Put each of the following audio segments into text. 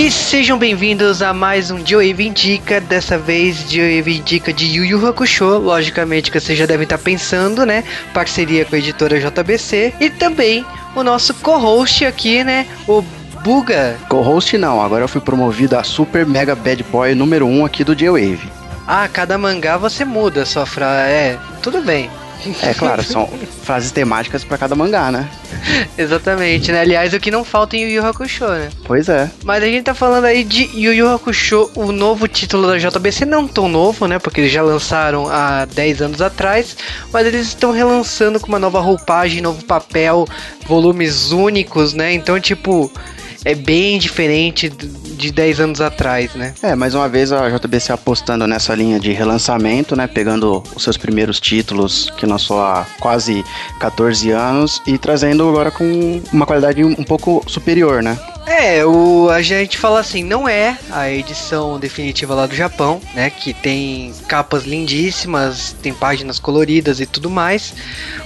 E sejam bem-vindos a mais um Joey Indica, dessa vez Joey Indica de Yu Yu Hakusho, logicamente que vocês já devem estar pensando, né? Parceria com a editora JBC e também o nosso co-host aqui, né? O Buga. Co-host não, agora eu fui promovido a Super Mega Bad Boy número 1 um aqui do J-Wave. Ah, cada mangá você muda sua frase. É, tudo bem. É claro, são frases temáticas para cada mangá, né? Exatamente, né? Aliás, o que não falta em Yu Yu Hakusho, né? Pois é. Mas a gente tá falando aí de Yu Yu Hakusho, o novo título da JBC, não tão novo, né? Porque eles já lançaram há 10 anos atrás, mas eles estão relançando com uma nova roupagem, novo papel, volumes únicos, né? Então, tipo, é bem diferente de 10 anos atrás, né? É, mais uma vez a JBC apostando nessa linha de relançamento, né? Pegando os seus primeiros títulos que lançou há quase 14 anos e trazendo agora com uma qualidade um pouco superior, né? É, o, a gente fala assim, não é a edição definitiva lá do Japão, né? Que tem capas lindíssimas, tem páginas coloridas e tudo mais.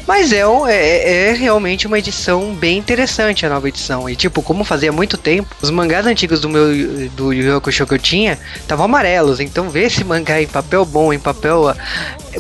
Mas é, é, é realmente uma edição bem interessante a nova edição. E tipo, como fazia muito tempo, os mangás antigos do meu do Yu que eu tinha estavam amarelos. Então ver esse mangá em papel bom, em papel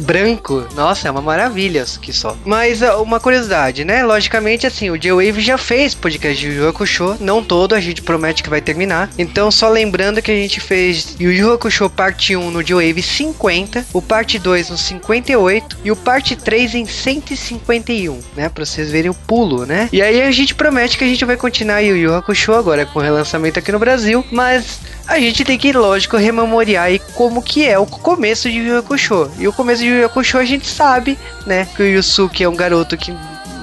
branco, nossa, é uma maravilha que só. Mas uh, uma curiosidade, né? Logicamente, assim, o J-Wave já fez podcast de Yu Hakusho, não todo, a gente promete que vai terminar. Então, só lembrando que a gente fez Yu Yu Hakusho parte 1 no J-Wave 50, o parte 2 no 58 e o parte 3 em 151, né? Pra vocês verem o pulo, né? E aí a gente promete que a gente vai continuar Yu Yu Hakusho agora com o relançamento aqui no Brasil, mas a gente tem que, lógico, rememoriar aí como que é o começo de Yu Hakusho. E o começo de Yu Hakusho a gente sabe, né, que o Yusuke é um garoto que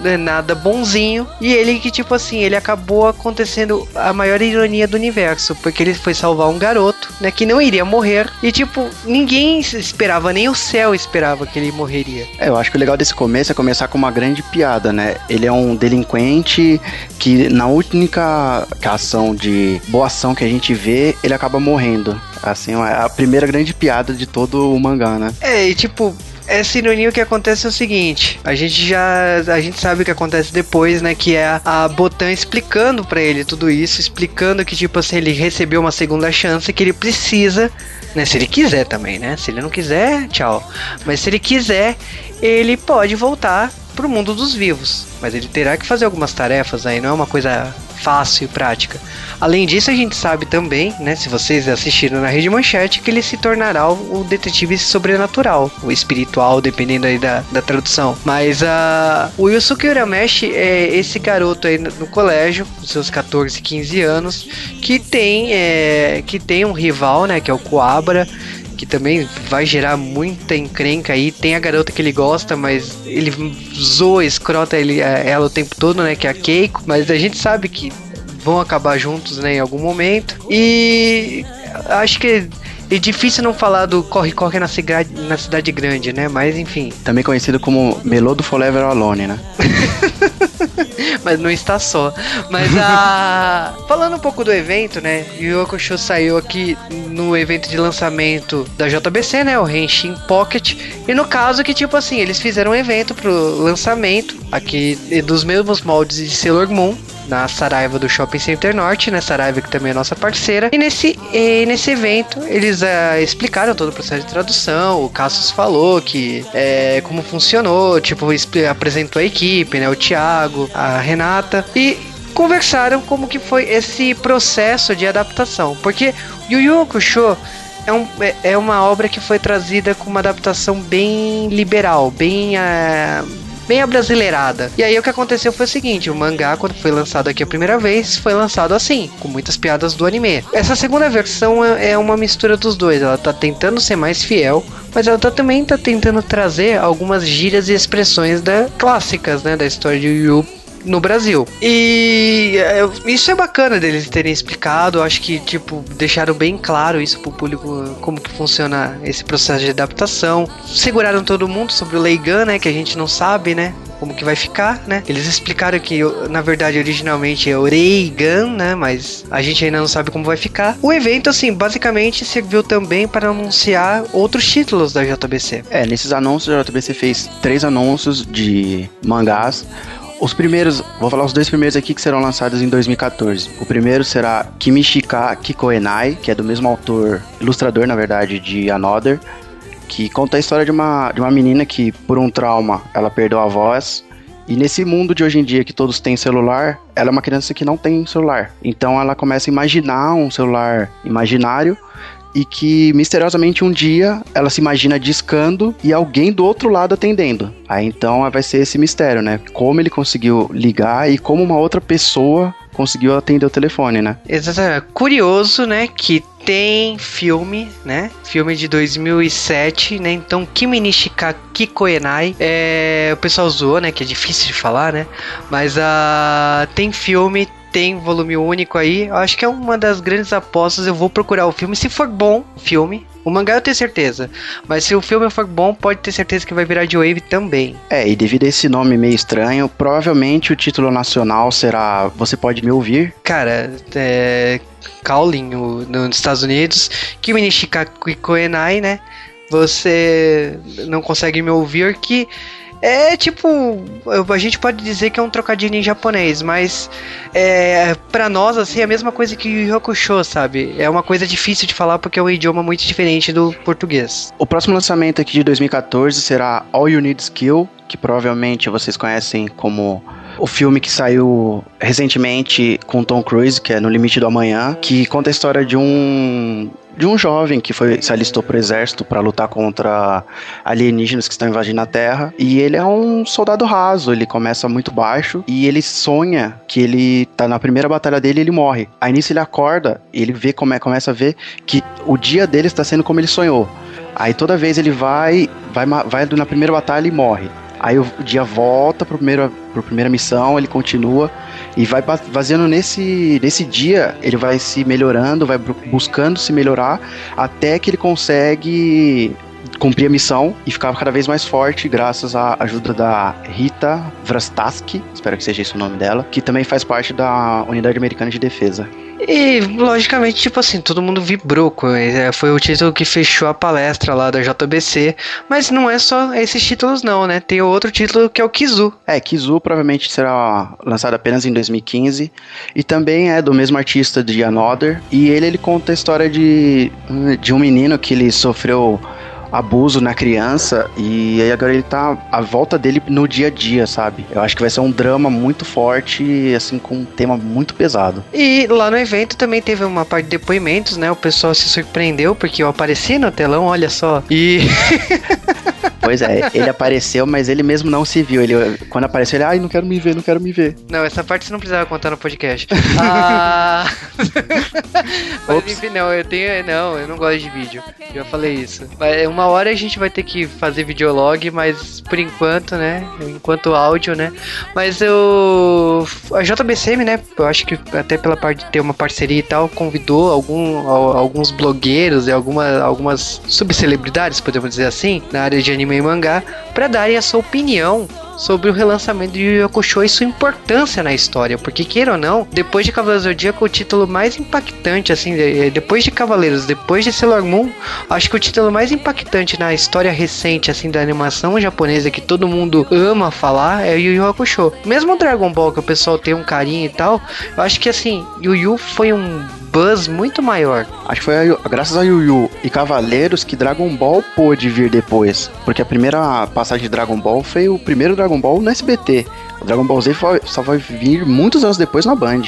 é nada bonzinho. E ele que, tipo assim, ele acabou acontecendo a maior ironia do universo. Porque ele foi salvar um garoto, né? Que não iria morrer. E, tipo, ninguém esperava, nem o céu esperava que ele morreria. É, eu acho que o legal desse começo é começar com uma grande piada, né? Ele é um delinquente que, na única ação de boa ação que a gente vê, ele acaba morrendo. Assim, é a primeira grande piada de todo o mangá, né? É, e tipo, essa ironia o que acontece é o seguinte, a gente já a gente sabe o que acontece depois, né, que é a Botan explicando para ele tudo isso, explicando que tipo assim, ele recebeu uma segunda chance que ele precisa, né, se ele quiser também, né? Se ele não quiser, tchau. Mas se ele quiser, ele pode voltar pro mundo dos vivos, mas ele terá que fazer algumas tarefas aí, não é uma coisa fácil e prática. Além disso, a gente sabe também, né, se vocês assistiram na Rede Manchete, que ele se tornará o detetive sobrenatural, o espiritual, dependendo aí da, da tradução. Mas uh, o Yusuke Urameshi é esse garoto aí no, no colégio, com seus 14, 15 anos, que tem, é, que tem um rival, né, que é o Coabra, que também vai gerar muita encrenca aí. Tem a garota que ele gosta, mas ele zoa, escrota ele, ela o tempo todo, né? Que é a Keiko. Mas a gente sabe que vão acabar juntos, né? Em algum momento. E acho que é difícil não falar do corre-corre na, na cidade grande, né? Mas enfim. Também conhecido como Melô do Forever Alone, né? mas não está só. Mas a. Falando um pouco do evento, né? Yu Yu saiu aqui no evento de lançamento da JBC, né? O Henshin Pocket. E no caso que, tipo assim, eles fizeram um evento pro lançamento aqui dos mesmos moldes de Sailor Moon na Saraiva do Shopping Center Norte, né? Saraiva que também é nossa parceira. E nesse, e nesse evento eles uh, explicaram todo o processo de tradução. O Cassius falou que é, como funcionou, tipo, apresentou a equipe, né? O Thiago, a Renata e conversaram como que foi esse processo de adaptação, porque Yu Yu Hakusho é, um, é, é uma obra que foi trazida com uma adaptação bem liberal, bem uh, bem abrasileirada. E aí o que aconteceu foi o seguinte: o mangá, quando foi lançado aqui a primeira vez, foi lançado assim, com muitas piadas do anime. Essa segunda versão é, é uma mistura dos dois, ela tá tentando ser mais fiel, mas ela tá, também tá tentando trazer algumas gírias e expressões da, clássicas, né, da história de Yu no Brasil. E é, isso é bacana deles terem explicado. Acho que, tipo, deixaram bem claro isso pro público, como que funciona esse processo de adaptação. Seguraram todo mundo sobre o Leigan, né? Que a gente não sabe, né? Como que vai ficar, né? Eles explicaram que, na verdade, originalmente é Oreigan, né? Mas a gente ainda não sabe como vai ficar. O evento, assim, basicamente serviu também para anunciar outros títulos da JBC. É, nesses anúncios, a JBC fez três anúncios de mangás Os primeiros, vou falar os dois primeiros aqui que serão lançados em 2014. O primeiro será Kimishika Kikoenai, que é do mesmo autor, ilustrador na verdade, de Another, que conta a história de uma, de uma menina que, por um trauma, ela perdeu a voz. E nesse mundo de hoje em dia que todos têm celular, ela é uma criança que não tem celular. Então ela começa a imaginar um celular imaginário e que misteriosamente um dia ela se imagina discando e alguém do outro lado atendendo. Aí então vai ser esse mistério, né? Como ele conseguiu ligar e como uma outra pessoa conseguiu atender o telefone, né? Exatamente. Curioso, né, que tem filme, né? Filme de 2007, né? Então, Kimi Nishika Kikoenai. É, o pessoal zoou, né? Que é difícil de falar, né? Mas uh, tem filme, tem volume único aí. Eu acho que é uma das grandes apostas. Eu vou procurar o filme. Se for bom filme, o mangá eu tenho certeza. Mas se o filme for bom, pode ter certeza que vai virar de Wave também. É, e devido a esse nome meio estranho, provavelmente o título nacional será Você Pode Me Ouvir. Cara, é. Cowling nos Estados Unidos. Kimi Nishikaku Koenai, né? Você não consegue me ouvir que é tipo, a gente pode dizer que é um trocadilho em japonês, mas é, para nós, assim, é a mesma coisa que o Yokusho, sabe? É uma coisa difícil de falar porque é um idioma muito diferente do português. O próximo lançamento aqui de 2014 será All You Need Skill, que provavelmente vocês conhecem como o filme que saiu recentemente com Tom Cruise, que é No Limite do Amanhã, que conta a história de um de um jovem que foi se alistou pro exército para lutar contra alienígenas que estão invadindo a Terra. E ele é um soldado raso, ele começa muito baixo e ele sonha que ele tá na primeira batalha dele e ele morre. Aí nisso ele acorda, ele vê como é, começa a ver que o dia dele está sendo como ele sonhou. Aí toda vez ele vai, vai, vai na primeira batalha e morre. Aí o dia volta para primeira, pro primeira missão, ele continua e vai fazendo nesse, nesse dia, ele vai se melhorando, vai buscando se melhorar até que ele consegue cumprir a missão e ficar cada vez mais forte graças à ajuda da Rita Vrastaski, espero que seja esse o nome dela, que também faz parte da Unidade Americana de Defesa. E, logicamente, tipo assim, todo mundo vibrou. É, foi o título que fechou a palestra lá da JBC. Mas não é só esses títulos, não, né? Tem outro título que é o Kizu. É, Kizu provavelmente será lançado apenas em 2015. E também é do mesmo artista de Another. E ele, ele conta a história de, de um menino que ele sofreu abuso na criança e aí agora ele tá à volta dele no dia a dia, sabe? Eu acho que vai ser um drama muito forte, assim, com um tema muito pesado. E lá no evento também teve uma parte de depoimentos, né? O pessoal se surpreendeu porque eu apareci no telão, olha só. E. Pois é, ele apareceu, mas ele mesmo não se viu. Ele, quando apareceu, ele, ai, não quero me ver, não quero me ver. Não, essa parte você não precisava contar no podcast. ah... mas enfim, não, eu tenho. Não, eu não gosto de vídeo. Já falei isso. Mas uma hora a gente vai ter que fazer videolog, mas por enquanto, né? Enquanto áudio, né? Mas eu. A JBCM, né? Eu acho que até pela parte de ter uma parceria e tal, convidou algum, alguns blogueiros e alguma, algumas subcelebridades, podemos dizer assim, na área de anime anime e mangá para darem a sua opinião sobre o relançamento de Yu Yu e sua importância na história, porque queira ou não, depois de Cavaleiros do Zodíaco, o título mais impactante, assim, depois de Cavaleiros, depois de Sailor Moon, acho que o título mais impactante na história recente, assim, da animação japonesa que todo mundo ama falar é Yu Yu Hakusho. Mesmo Dragon Ball, que o pessoal tem um carinho e tal, eu acho que, assim, Yu Yu foi um buzz muito maior. Acho que foi a, graças a Yu Yu e Cavaleiros que Dragon Ball pôde vir depois, porque a primeira passagem de Dragon Ball foi o primeiro Dragon Ball no SBT. O Dragon Ball Z só vai vir muitos anos depois na Band.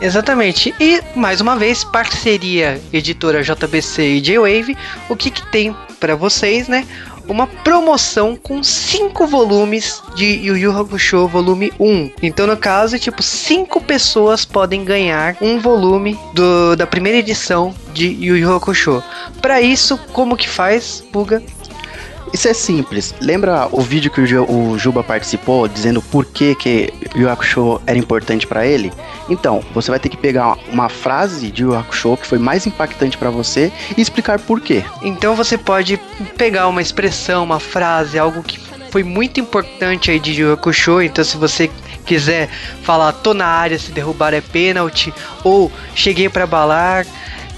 Exatamente. E mais uma vez, parceria editora JBC e J-Wave. O que, que tem para vocês, né? Uma promoção com cinco volumes de Yu Yu Hakusho volume 1. Então, no caso, tipo, cinco pessoas podem ganhar um volume do, da primeira edição de Yu Yu Hakusho. Para isso, como que faz, Buga? Isso é simples. Lembra o vídeo que o Juba participou dizendo por que, que Yu Hakusho era importante para ele? Então, você vai ter que pegar uma frase de Yu Hakusho que foi mais impactante para você e explicar por quê. Então você pode pegar uma expressão, uma frase, algo que foi muito importante aí de Yu Hakusho. Então, se você quiser falar, tô na área, se derrubar é pênalti, ou cheguei para balar,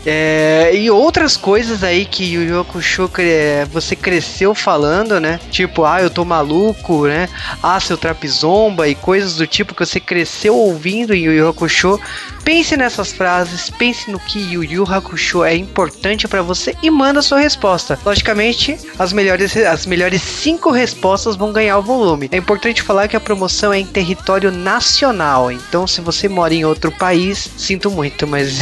É, e outras coisas aí que Yu Yu Hakusho é, você cresceu falando, né? Tipo, ah, eu tô maluco, né? Ah, seu trapizomba e coisas do tipo que você cresceu ouvindo em Yu Hakusho. Pense nessas frases, pense no que Yu Yu Hakusho é importante para você e manda sua resposta. Logicamente, as melhores as melhores cinco respostas vão ganhar o volume. É importante falar que a promoção é em território nacional, então se você mora em outro país, sinto muito, mas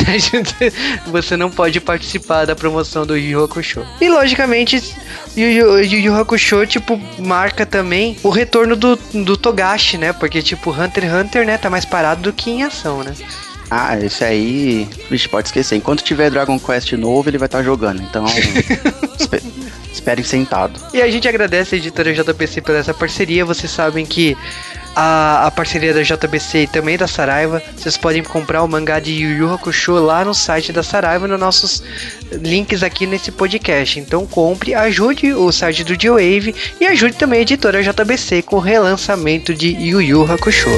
você não pode participar da promoção do Yu Yu Hakusho. E logicamente, Yu Yu, Yu Yu Hakusho, tipo, marca também o retorno do, do Togashi, né? Porque, tipo, Hunter x Hunter, né, tá mais parado do que em ação, né? Ah, esse aí, vixe, pode esquecer. Enquanto tiver Dragon Quest novo, ele vai estar tá jogando. Então, espere sentado. E a gente agradece a editora JPC por essa parceria. Vocês sabem que a, a parceria da JBC e também da Saraiva. Vocês podem comprar o mangá de Yu Yu Hakusho lá no site da Saraiva, nos nossos links aqui nesse podcast. Então compre, ajude o site do G-Wave e ajude também a editora JBC com o relançamento de Yu Yu Hakusho.